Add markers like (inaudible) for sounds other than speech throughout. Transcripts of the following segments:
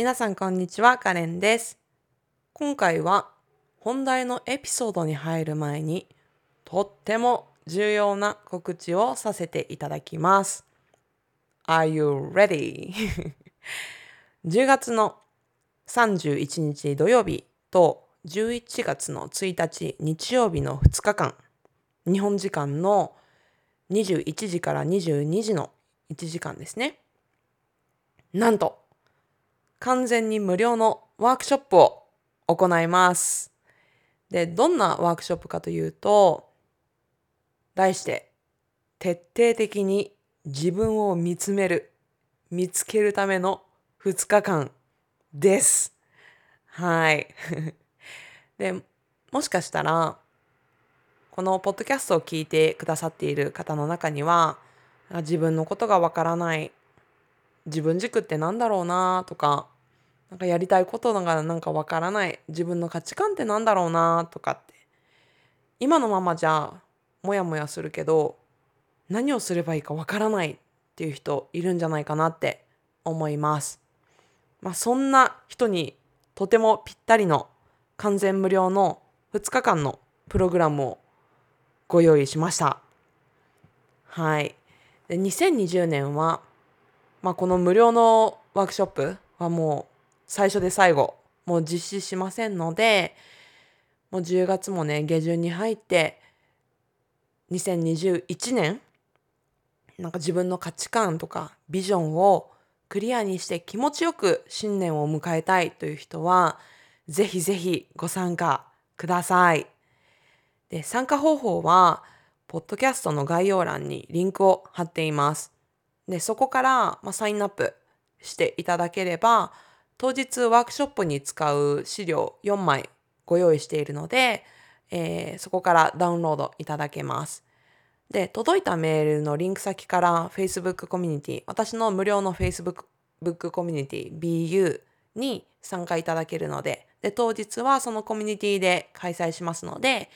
皆さんこんにちは、カレンです。今回は本題のエピソードに入る前にとっても重要な告知をさせていただきます。Are you ready? (laughs) 10月の31日土曜日と11月の1日日曜日の2日間、日本時間の21時から22時の1時間ですね。なんと、完全に無料のワークショップを行います。で、どんなワークショップかというと、題して、徹底的に自分を見つめる、見つけるための2日間です。はい。(laughs) で、もしかしたら、このポッドキャストを聞いてくださっている方の中には、自分のことがわからない、自分軸ってなんだろうなとか、なんかやりたいことがなんかわからない、自分の価値観ってなんだろうなとかって、今のままじゃもやもやするけど、何をすればいいかわからないっていう人いるんじゃないかなって思います。まあそんな人にとてもぴったりの完全無料の2日間のプログラムをご用意しました。はい。で2020年は、まあ、この無料のワークショップはもう最初で最後、もう実施しませんので、もう10月もね、下旬に入って、2021年、なんか自分の価値観とかビジョンをクリアにして気持ちよく新年を迎えたいという人は、ぜひぜひご参加ください。で、参加方法は、ポッドキャストの概要欄にリンクを貼っています。で、そこから、まあ、サインアップしていただければ、当日ワークショップに使う資料4枚ご用意しているので、えーそこからダウンロードいただけます。で、届いたメールのリンク先から Facebook コミュニティ、私の無料の Facebook コミュニティ BU に参加いただけるので、で、当日はそのコミュニティで開催しますので、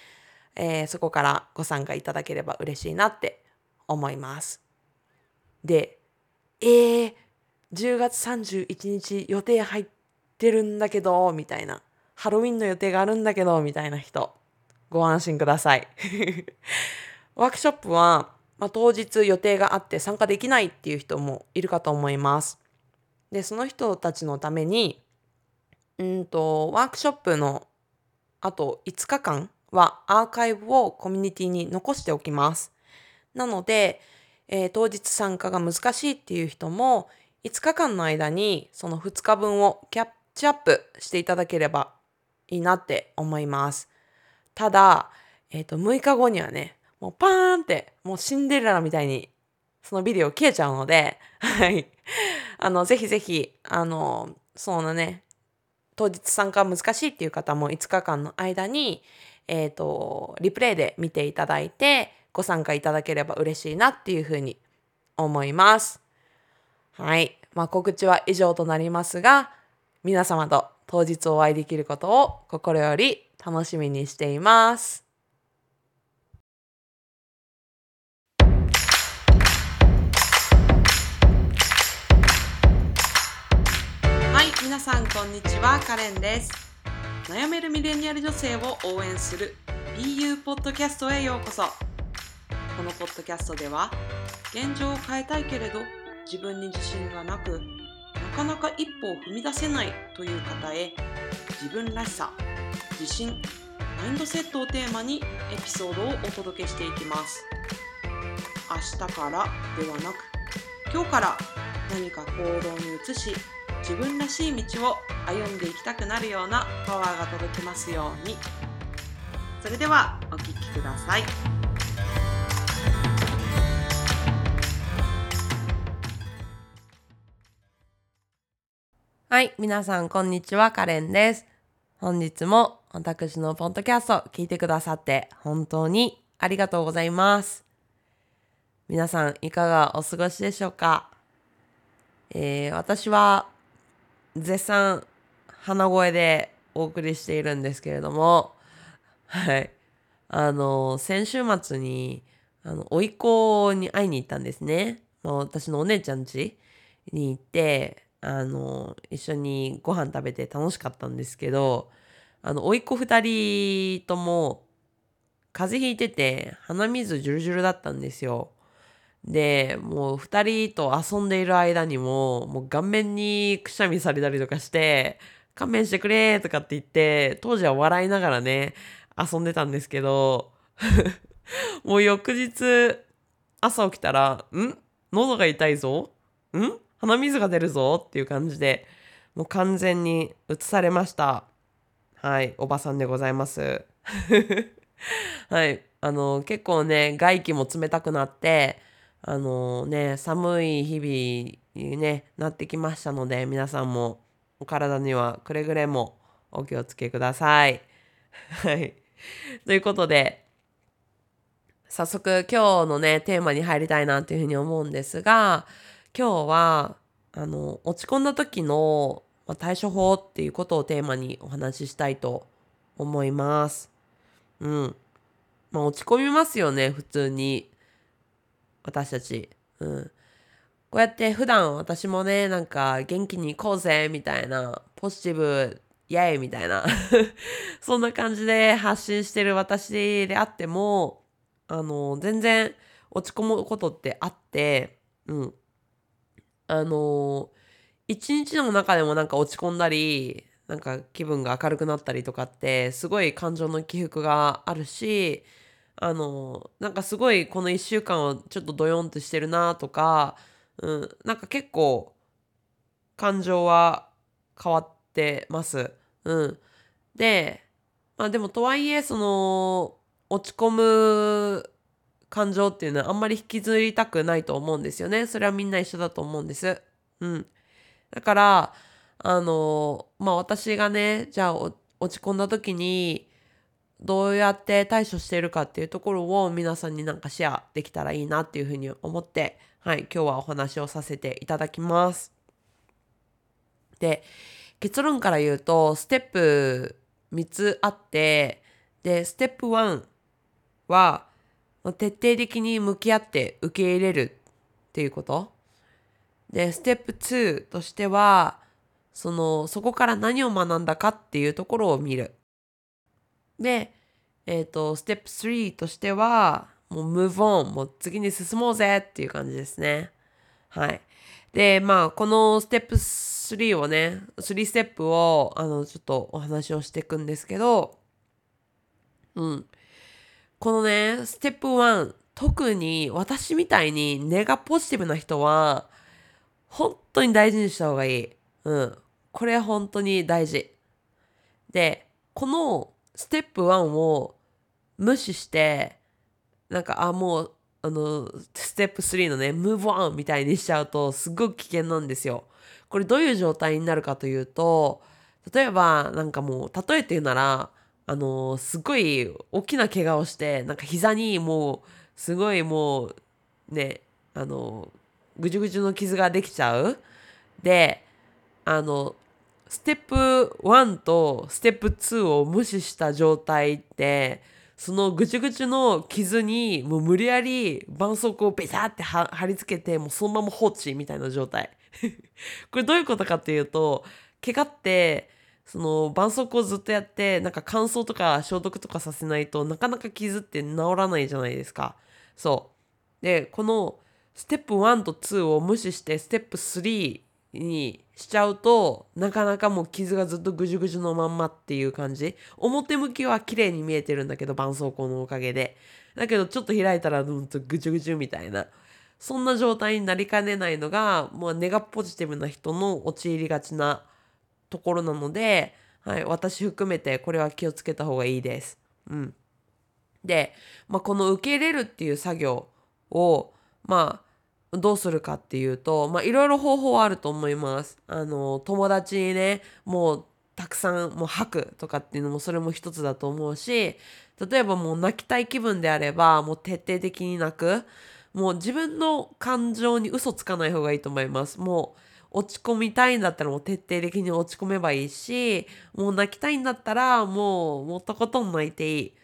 えーそこからご参加いただければ嬉しいなって思います。で、えー、10月31日予定入ってるんだけど、みたいな。ハロウィンの予定があるんだけど、みたいな人、ご安心ください。(laughs) ワークショップは、まあ、当日予定があって参加できないっていう人もいるかと思います。で、その人たちのために、うんと、ワークショップのあと5日間はアーカイブをコミュニティに残しておきます。なので、えー当日参加が難しいっていう人も5日間の間にその2日分をキャッチアップしていただければいいなって思います。ただ、えっ、と、6日後にはね、もうパーンって、もうシンデレラみたいにそのビデオ消えちゃうので、はい。あの、ぜひぜひ、あの、そのね、当日参加難しいっていう方も5日間の間に、えっ、と、リプレイで見ていただいて、ご参加いただければ嬉しいなっていうふうに思います。はい。まあ、告知は以上となりますが、皆様と当日お会いできることを心より楽しみにしています。はい、皆さんこんにちは、カレンです。悩めるミレニアル女性を応援する BU ポッドキャストへようこそ。このポッドキャストでは、現状を変えたいけれど自分に自信がなく、なかなか一歩を踏み出せないという方へ、自分らしさ、自信、マインドセットをテーマにエピソードをお届けしていきます。明日からではなく、今日から何か行動に移し、自分らしい道を歩んでいきたくなるようなパワーが届きますように。それではお聞きください。はい、皆さんこんにちは、カレンです。本日も私のポッドキャスト聞いてくださって本当にありがとうございます。皆さんいかがお過ごしでしょうか、えー私は絶賛鼻声でお送りしているんですけれども、はい。あの、先週末に、あの、甥っ子に会いに行ったんですね。まあ、私のお姉ちゃん家に行って、あの、一緒にご飯食べて楽しかったんですけど、あの、甥っ子二人とも、風邪ひいてて、鼻水ジュルジュルだったんですよ。で、もう二人と遊んでいる間にも、もう顔面にくしゃみされたりとかして、勘弁してくれとかって言って、当時は笑いながらね、遊んでたんですけど、(laughs) もう翌日、朝起きたら、ん？喉が痛いぞ？ん？鼻水が出るぞっていう感じで、もう完全に移されました。はい、おばさんでございます。(laughs) はい、あの、結構ね、外気も冷たくなって、あのね、寒い日々にね、なってきましたので、皆さんもお体にはくれぐれもお気をつけください。(laughs) はい。ということで、早速今日のね、テーマに入りたいなというふうに思うんですが、今日は、あの、落ち込んだ時の、対処法っていうことをテーマにお話ししたいと思います。うん。まあ落ち込みますよね、普通に。私たち。うん。こうやって普段私もね、なんか元気に行こうぜ、みたいな、ポジティブ、イェイみたいな (laughs) そんな感じで発信してる私であっても、あの、全然落ち込むことってあって、うん。あの、一日の中でもなんか落ち込んだり、なんか気分が明るくなったりとかって、すごい感情の起伏があるし、あの、なんかすごいこの一週間はちょっとドヨンとしてるなとか、うん、なんか結構感情は変わってます。うん。で、まあでもとはいえ、その、落ち込む感情っていうのはあんまり引きずりたくないと思うんですよね。それはみんな一緒だと思うんです。うん。だから、あの、まあ私がね、じゃあ落ち込んだ時に、どうやって対処しているかっていうところを皆さんになんかシェアできたらいいなっていうふうに思って、はい、今日はお話をさせていただきます。で、結論から言うと、ステップ3つあって、で、ステップ1は、徹底的に向き合って受け入れるっていうこと？で、ステップ2としては、その、そこから何を学んだかっていうところを見る。で、えっ、ー、と、ステップ3としては、もう move on もう次に進もうぜっていう感じですね。はい。で、まあ、このステップ3をね、3ステップを、あの、ちょっとお話をしていくんですけど、うん。このね、ステップ1、特に私みたいに根がポジティブな人は、本当に大事にした方がいい。うん。これ本当に大事。で、このステップ1を無視して、なんか、あ、もう、あの、ステップ3のね、move on みたいにしちゃうと、すごく危険なんですよ。これどういう状態になるかというと、例えば、なんかもう、例えて言うなら、あの、すごい大きな怪我をして、なんか膝にもう、すごいもう、ね、あの、ぐじゅぐじゅの傷ができちゃう。で、あの、ステップ1とステップ2を無視した状態って、そのぐちゅぐちゅの傷にもう無理やり絆創膏をベタって貼り付けてもうそのまま放置みたいな状態 (laughs) これどういうことかっていうと怪我ってその絆創膏をずっとやってなんか乾燥とか消毒とかさせないとなかなか傷って治らないじゃないですか。そう。でこのステップ1と2を無視してステップ3にしちゃうとなかなかもう傷がずっとぐじゅぐじゅのまんまっていう感じ。表向きは綺麗に見えてるんだけど絆創膏のおかげで。だけどちょっと開いたらうんとぐじゅぐじゅみたいな。そんな状態になりかねないのがもうネガポジティブな人の陥りがちなところなので、はい、私含めてこれは気をつけた方がいいです。うん、で、まあ、この受け入れるっていう作業をまあどうするかっていうと、まあ、いろいろ方法はあると思います。あの、友達にね、もう、たくさんもう吐くとかっていうのもそれも一つだと思うし、例えばもう泣きたい気分であれば、もう徹底的に泣く。もう自分の感情に嘘つかない方がいいと思います。もう落ち込みたいんだったらもう徹底的に落ち込めばいいし、もう泣きたいんだったらもうもうとことん泣いていい。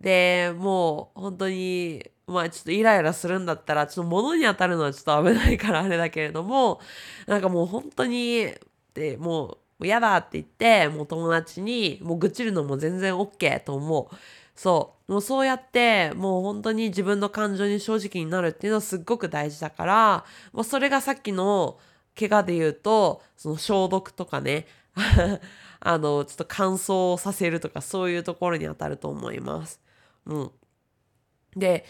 で、もう本当にまあちょっとイライラするんだったら、ちょっと物に当たるのはちょっと危ないからあれだけれども、なんかもう本当に、で、もう嫌だって言って、もう友達にもう愚痴るのも全然 OK と思う。そう。もうそうやって、もう本当に自分の感情に正直になるっていうのはすっごく大事だから、もうそれがさっきの怪我で言うと、その消毒とかね、(laughs) あの、ちょっと乾燥させるとかそういうところに当たると思います。うん。で、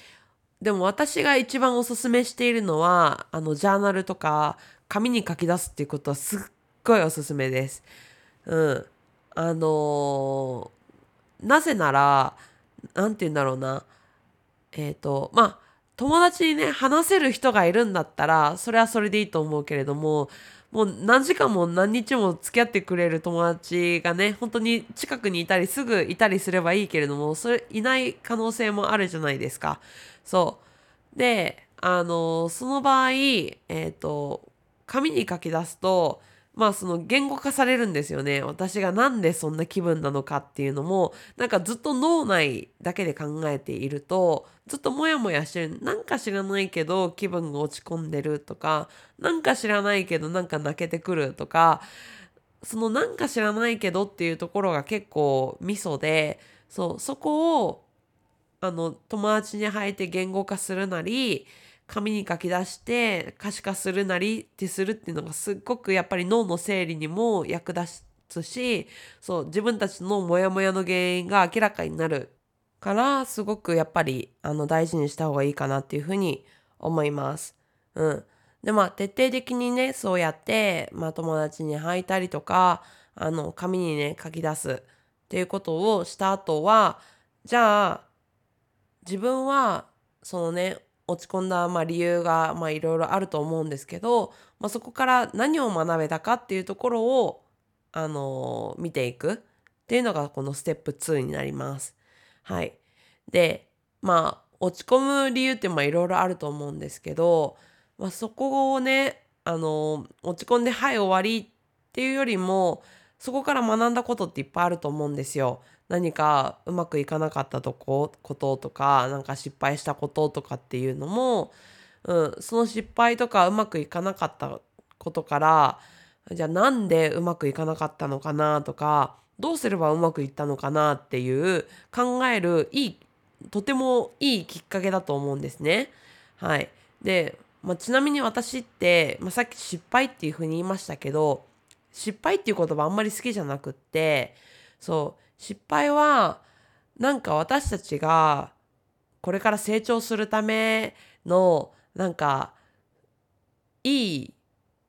でも私が一番おすすめしているのは、あの、ジャーナルとか紙に書き出すっていうことはすっごいおすすめです。うん。あのー、なぜなら、なんて言うんだろうな。えっ、ー、と、まあ、友達にね、話せる人がいるんだったら、それはそれでいいと思うけれども、もう何時間も何日も付き合ってくれる友達がね、本当に近くにいたりすぐいたりすればいいけれども、それいない可能性もあるじゃないですか。そう。で、あの、その場合、えっ、ー、と、紙に書き出すと、まあその言語化されるんですよね。私がなんでそんな気分なのかっていうのも、なんかずっと脳内だけで考えていると、ずっとモヤモヤしてる。なんか知らないけど気分が落ち込んでるとか、なんか知らないけどなんか泣けてくるとか、そのなんか知らないけどっていうところが結構ミソで、そう、そこを、あの、友達に入って言語化するなり、紙に書き出して可視化するなりってするっていうのがすっごくやっぱり脳の整理にも役立つしそう自分たちのモヤモヤの原因が明らかになるからすごくやっぱりあの大事にした方がいいかなっていうふうに思います。うん。でまあ徹底的にねそうやって、まあ、友達に履いたりとかあの紙にね書き出すっていうことをした後はじゃあ自分はそのね落ち込んだ、まあ、理由がいろいろあると思うんですけど、まあ、そこから何を学べたかっていうところを、あのー、見ていくっていうのがこのステップ2になります。はい。で、まあ落ち込む理由っていろいろあると思うんですけど、まあ、そこをね、あのー、落ち込んではい終わりっていうよりもそこから学んだことっていっぱいあると思うんですよ。何かうまくいかなかったとここととかなんか失敗したこととかっていうのも、うん、その失敗とかうまくいかなかったことからじゃあなんでうまくいかなかったのかなとかどうすればうまくいったのかなっていう考えるいいとてもいいきっかけだと思うんですね。はい、で、まあ、ちなみに私って、まあ、さっき失敗っていうふうに言いましたけど失敗っていう言葉あんまり好きじゃなくってそう失敗はなんか私たちがこれから成長するためのなんかいい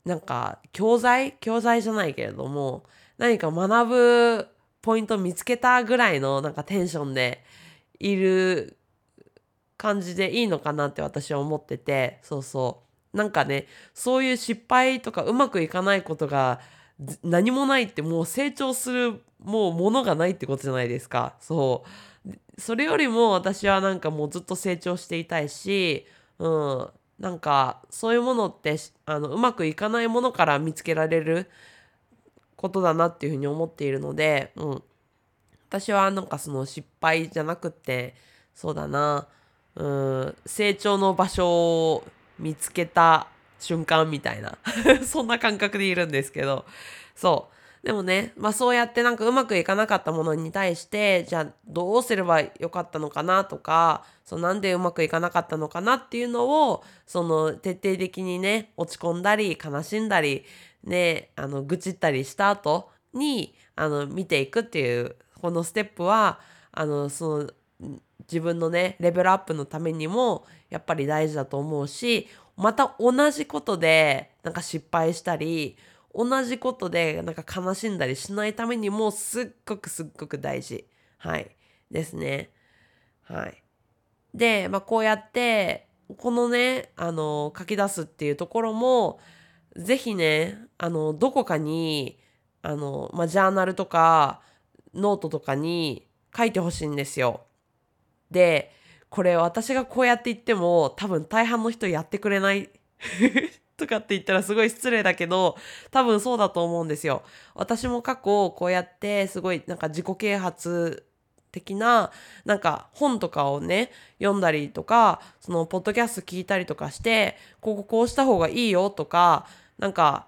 なんか教材教材じゃないけれども何か学ぶポイント見つけたぐらいのなんかテンションでいる感じでいいのかなって私は思っててそうそうなんかねそういう失敗とかうまくいかないことが何もないってもう成長するもうものがないってことじゃないですか。そう。それよりも私はなんかもうずっと成長していたいし、うん。なんかそういうものってあのうまくいかないものから見つけられることだなっていうふうに思っているので、うん。私はなんかその失敗じゃなくってそうだな、うん、成長の場所を見つけた瞬間みたいな (laughs) そんな感覚でいるんですけどそうでもね、まあそうやってなんかうまくいかなかったものに対して、じゃあどうすればよかったのかなとか、そのなんでうまくいかなかったのかなっていうのを、その徹底的にね、落ち込んだり、悲しんだり、ね、あの、愚痴ったりした後に、あの、見ていくっていう、このステップは、あの、その、自分のね、レベルアップのためにも、やっぱり大事だと思うし、また同じことでなんか失敗したり同じことでなんか悲しんだりしないためにもすっごくすっごく大事。はい。ですね。はい。で、まあ、こうやってこのねあの書き出すっていうところも是非ねあのどこかにあの、まあ、ジャーナルとかノートとかに書いてほしいんですよ。でこれ私がこうやって言っても多分大半の人やってくれない。とかって言ったらすごい失礼だけど多分そうだと思うんですよ。私も過去こうやってすごいなんか自己啓発的ななんか本とかをね読んだりとかそのポッドキャスト聞いたりとかしてこここうした方がいいよとかなんか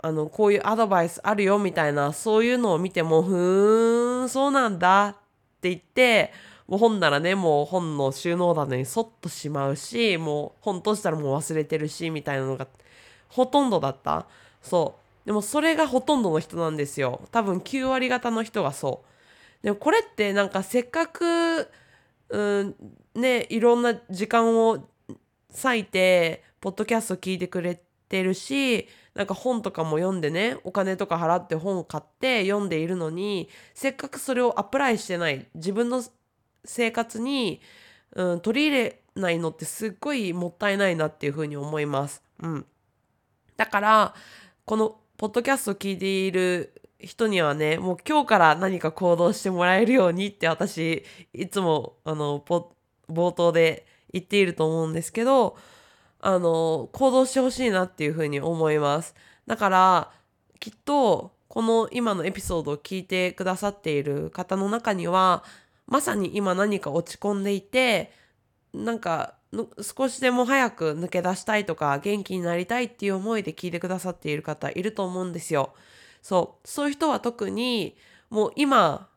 あのこういうアドバイスあるよみたいなそういうのを見てもふーんそうなんだって言ってもう本ならねもう本の収納棚にそっとしまうしもう本閉じたらもう忘れてるしみたいなのがほとんどだった？そうでもそれがほとんどの人なんですよ多分9割方の人がそうでもこれってなんかせっかく、うん、ね、いろんな時間を割いて、ポッドキャスト聞いてくれてるし、なんか本とかも読んでね、お金とか払って本を買って読んでいるのに、せっかくそれをアプライしてない、自分の生活に、うん、取り入れないのってすっごいもったいないなっていうふうに思います。うん。だから、このポッドキャストを聞いている人にはね、もう今日から何か行動してもらえるようにって私、いつも、あの、冒頭で言っていると思うんですけど、あの、行動してほしいなっていうふうに思います。だから、きっと、この今のエピソードを聞いてくださっている方の中には、まさに今何か落ち込んでいて、なんか少しでも早く抜け出したいとか元気になりたいっていう思いで聞いてくださっている方いると思うんですよ。そう、そういう人は特に、もう今、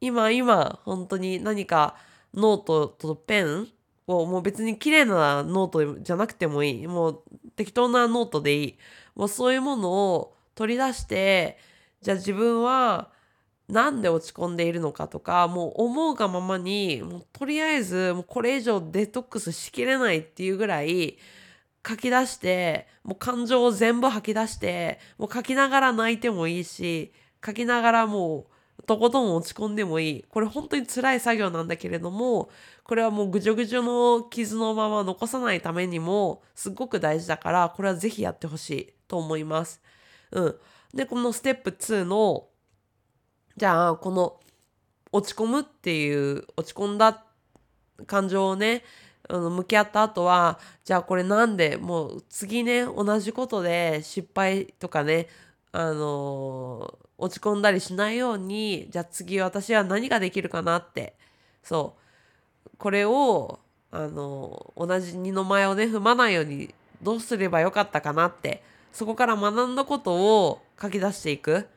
今今、本当に何かノートとペンをもう別に綺麗なノートじゃなくてもいい。もう適当なノートでいい。もうそういうものを取り出して、じゃあ自分はなんで落ち込んでいるのかとか、もう思うがままに、もうとりあえずもうこれ以上デトックスしきれないっていうぐらい、書き出して、もう感情を全部吐き出して、もう書きながら泣いてもいいし、書きながらもうとことん落ち込んでもいい。これ本当に辛い作業なんだけれども、これはもうぐじょぐじょの傷のまま残さないためにもすっごく大事だから、これはぜひやってほしいと思います。うん。で、このステップ2の、じゃあ、この落ち込むっていう、落ち込んだ感情をね、あの向き合った後はじゃあこれなんでもう次ね同じことで失敗とかねあの落ち込んだりしないようにじゃあ次私は何ができるかなって。そう。これをあの同じ二の前をね踏まないようにどうすればよかったかなって。そこから学んだことを書き出していく、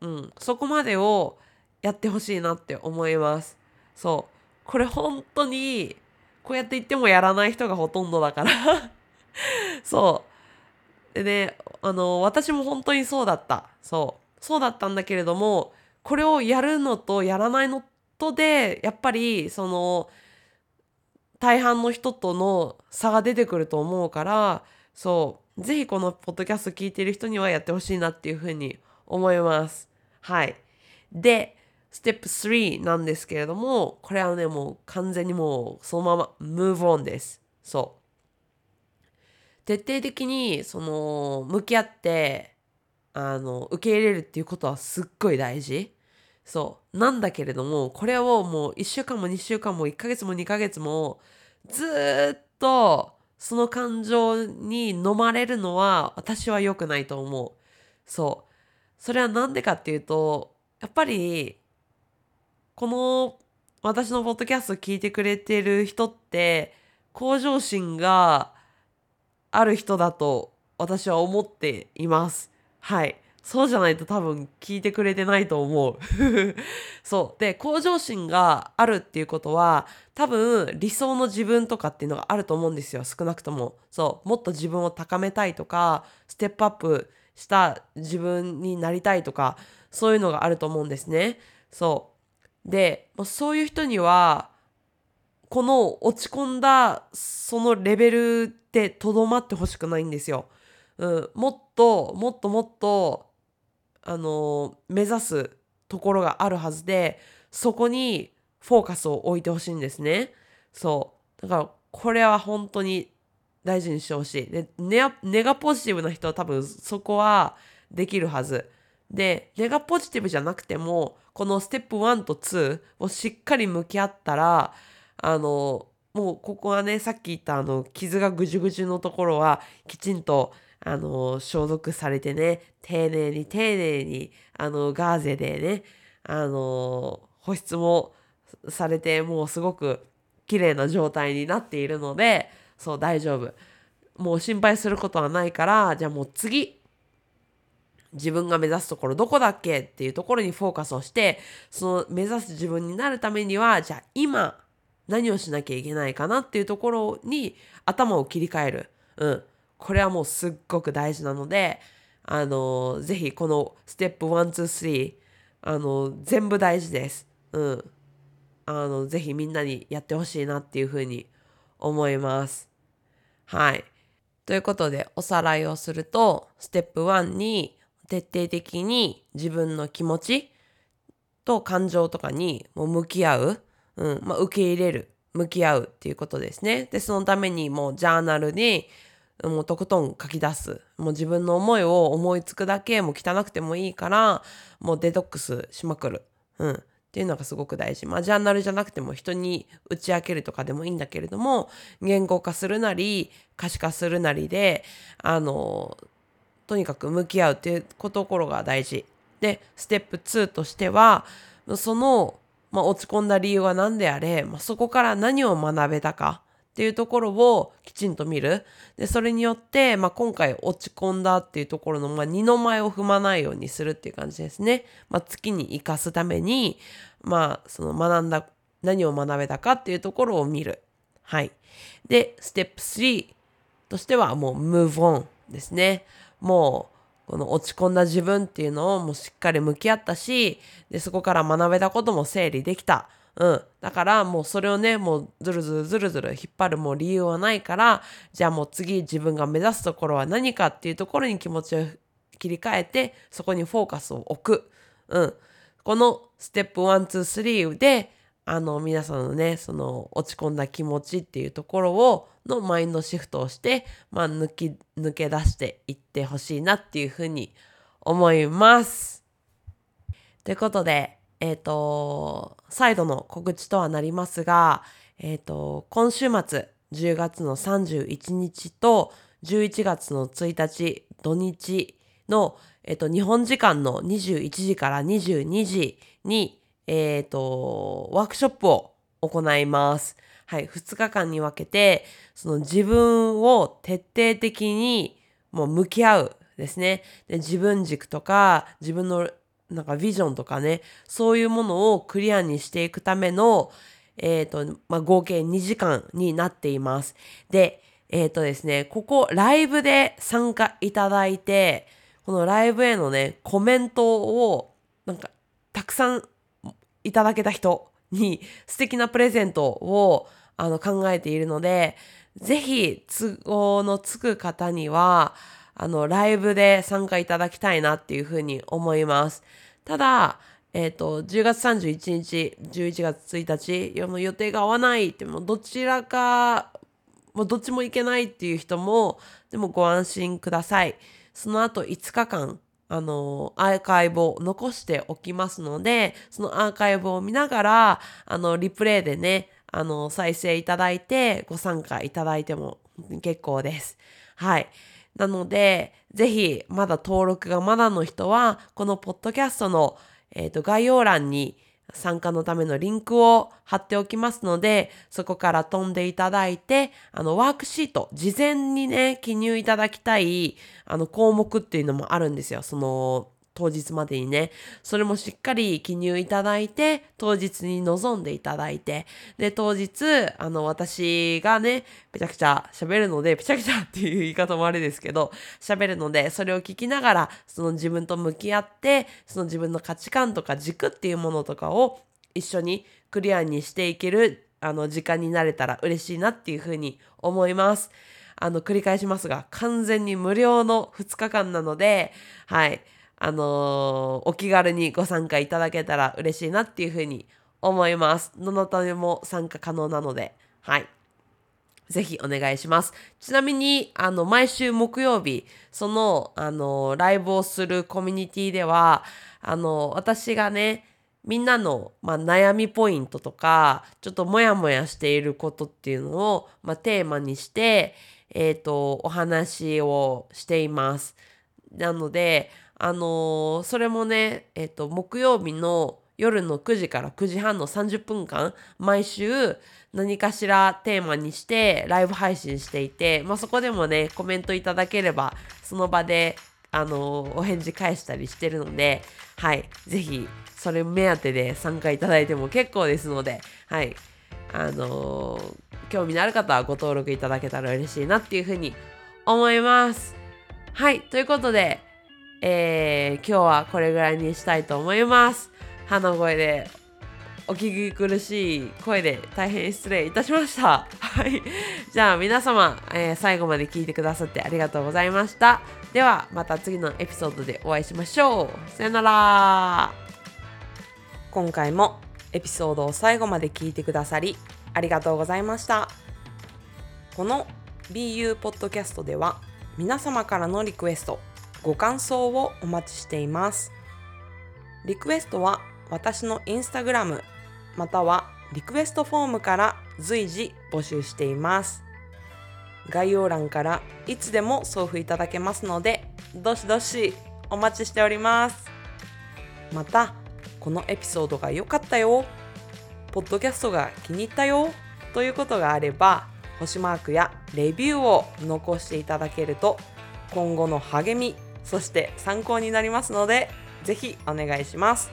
うん、そこまでをやってほしいなって思いますそうこれ本当にこうやって言ってもやらない人がほとんどだから (laughs) そう。でね、あの、私も本当にそうだった。そう。そうだったんだけれども、これをやるのとやらないのとで、やっぱり、その、大半の人との差が出てくると思うから、そう。ぜひこのポッドキャスト聞いてる人にはやってほしいなっていうふうに思います。はい。で、ステップ3なんですけれども、これはね、もう完全にもうそのまま move on です。そう。徹底的に、その、向き合って、あの、受け入れるっていうことはすっごい大事。そう。なんだけれども、これをもう1週間も2週間も1ヶ月も2ヶ月も、ずっと、その感情に飲まれるのは私は良くないと思う。そう。それはなんでかっていうと、やっぱりこの私のポッドキャスト聞いてくれてる人って向上心がある人だと私は思っています。はい。そうじゃないと多分聞いてくれてないと思う。(laughs) そう。で、向上心があるっていうことは、多分理想の自分とかっていうのがあると思うんですよ。少なくとも。そう。もっと自分を高めたいとか、ステップアップした自分になりたいとか、そういうのがあると思うんですね。そう。で、そういう人には、この落ち込んだそのレベルでとどまってほしくないんですよ。うん、もっともっともっとあの目指すところがあるはずでそこにフォーカスを置いてほしいんですね。そうだからこれは本当に大事にしてほしい。でネネガポジティブな人は多分そこはできるはず。で、ネガポジティブじゃなくても、このステップ1と2をしっかり向き合ったら、あの、もうここはね、さっき言ったあの、傷がぐじゅぐじゅのところは、きちんと、あの、消毒されてね、丁寧に丁寧に、あの、ガーゼでね、あの、保湿もされてもうすごく綺麗な状態になっているのでそう大丈夫もう心配することはないからじゃあもう次自分が目指すところどこだっけ？っていうところにフォーカスをしてその目指す自分になるためにはじゃあ今何をしなきゃいけないかな？っていうところに頭を切り替える。うん。これはもうすっごく大事なので、あの、ぜひこのステップ1、2、3、あの、全部大事です。うん。あの、ぜひみんなにやってほしいなっていうふうに思います。はい。ということで、おさらいをすると、ステップ1に徹底的に自分の気持ちと感情とかにもう向き合う。うん、まあ、受け入れる、向き合うっていうことですね。で、そのためにもうジャーナルにもうとことん書き出す。もう自分の思いを思いつくだけ、もう汚くてもいいから、もうデトックスしまくる。うん。っていうのがすごく大事。まあ、ジャーナルじゃなくても人に打ち明けるとかでもいいんだけれども、言語化するなり、可視化するなりで、あの、とにかく向き合うっていうところが大事。で、ステップ2としては、そのまあ、落ち込んだ理由は何であれ、まあ、そこから何を学べたかっていうところをきちんと見る。で、それによって、まあ、今回落ち込んだっていうところの、まあ、二の前を踏まないようにするっていう感じですね。まあ、月に生かすために、まあ、その学んだ、何を学べたかっていうところを見る。はい。で、ステップ3としてはもう move on ですね。もう、この落ち込んだ自分っていうのをもうしっかり向き合ったし、で、そこから学べたことも整理できた。うん。だからもうそれをね、もうずるずるずるずる引っ張るもう理由はないから、じゃあもう次自分が目指すところは何かっていうところに気持ちを切り替えて、そこにフォーカスを置く。うん。このステップ1、2、3で、あの、皆さんのね、その落ち込んだ気持ちっていうところを、のマインドシフトをして、まあ、抜き、抜け出していってほしいなっていうふうに思います。ということで、えっ、ー、と、再度の告知とはなりますが、えっ、ー、と、今週末、10月の31日と11月の1日土日の、えっ、ー、と、日本時間の21時から22時に、えっ、と、ワークショップを行います。はい、2日間に分けて、その自分を徹底的にもう向き合うですね。で自分軸とか、自分のなんかビジョンとかね、そういうものをクリアにしていくための、えっ、ー、と、まあ、合計2時間になっています。で、えっ、ー、とですね、ここライブで参加いただいて、このライブへのね、コメントをなんかたくさんいただけた人に素敵なプレゼントをあの考えているので、ぜひ都合のつく方には、あの、ライブで参加いただきたいなっていうふうに思います。ただ、えっ、ー、と、10月31日、11月1日、の予定が合わないって、もどちらか、もうどっちもいけないっていう人も、でもご安心ください。その後5日間、あの、アーカイブを残しておきますので、そのアーカイブを見ながら、あの、リプレイでね、あの、再生いただいて、ご参加いただいても結構です。はい。なので、ぜひ、まだ登録がまだの人は、このポッドキャストの、えっ、ー、と、概要欄に参加のためのリンクを貼っておきますので、そこから飛んでいただいて、あの、ワークシート、事前にね、記入いただきたい、あの、項目っていうのもあるんですよ。その、当日までにね、それもしっかり記入いただいて、当日に臨んでいただいて、で、当日、あの、私がね、ぺちゃくちゃ喋るので、ぺちゃくちゃっていう言い方もあれですけど、喋るので、それを聞きながら、その自分と向き合って、その自分の価値観とか軸っていうものとかを一緒にクリアにしていける、あの、時間になれたら嬉しいなっていうふうに思います。あの、繰り返しますが、完全に無料の2日間なので、はい。あのー、お気軽にご参加いただけたら嬉しいなっていうふうに思います。どなたでも参加可能なので、はい。ぜひお願いします。ちなみに、あの、毎週木曜日、その、あの、ライブをするコミュニティでは、あの、私がね、みんなの、まあ、悩みポイントとか、ちょっとモヤモヤしていることっていうのを、まあ、テーマにして、えっ、ー、と、お話をしています。なので、あのー、それもね、えっ、と、木曜日の夜の9時から9時半の30分間毎週何かしらテーマにしてライブ配信していて、まあ、そこでもねコメントいただければその場であのお返事返したりしてるのではいぜひそれ目当てで参加いただいても結構ですのではいあのー興味のある方はご登録いただけたら嬉しいなっていうふうに思います。はい、ということで、えー今日はこれぐらいにしたいと思います。鼻声でお聞き苦しい声で大変失礼いたしました。はい。じゃあ皆様、えー最後まで聞いてくださってありがとうございました。ではまた次のエピソードでお会いしましょう。さよなら。今回もエピソードを最後まで聞いてくださりありがとうございましたこの BU ポッドキャストでは皆様からのリクエストご感想をお待ちしています。リクエストは私のインスタグラムまたはリクエストフォームから随時募集しています。概要欄からいつでも送付いただけますのでどしどしお待ちしております。またこのエピソードが良かったよ。ポッドキャストが気に入ったよ。ということがあれば星マークやレビューを残していただけると今後の励みそして参考になりますので是非お願いします。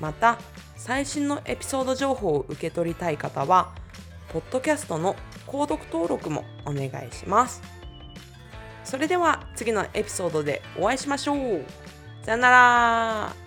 また最新のエピソード情報を受け取りたい方はポッドキャストの購読登録もお願いします。それでは次のエピソードでお会いしましょう。さよなら。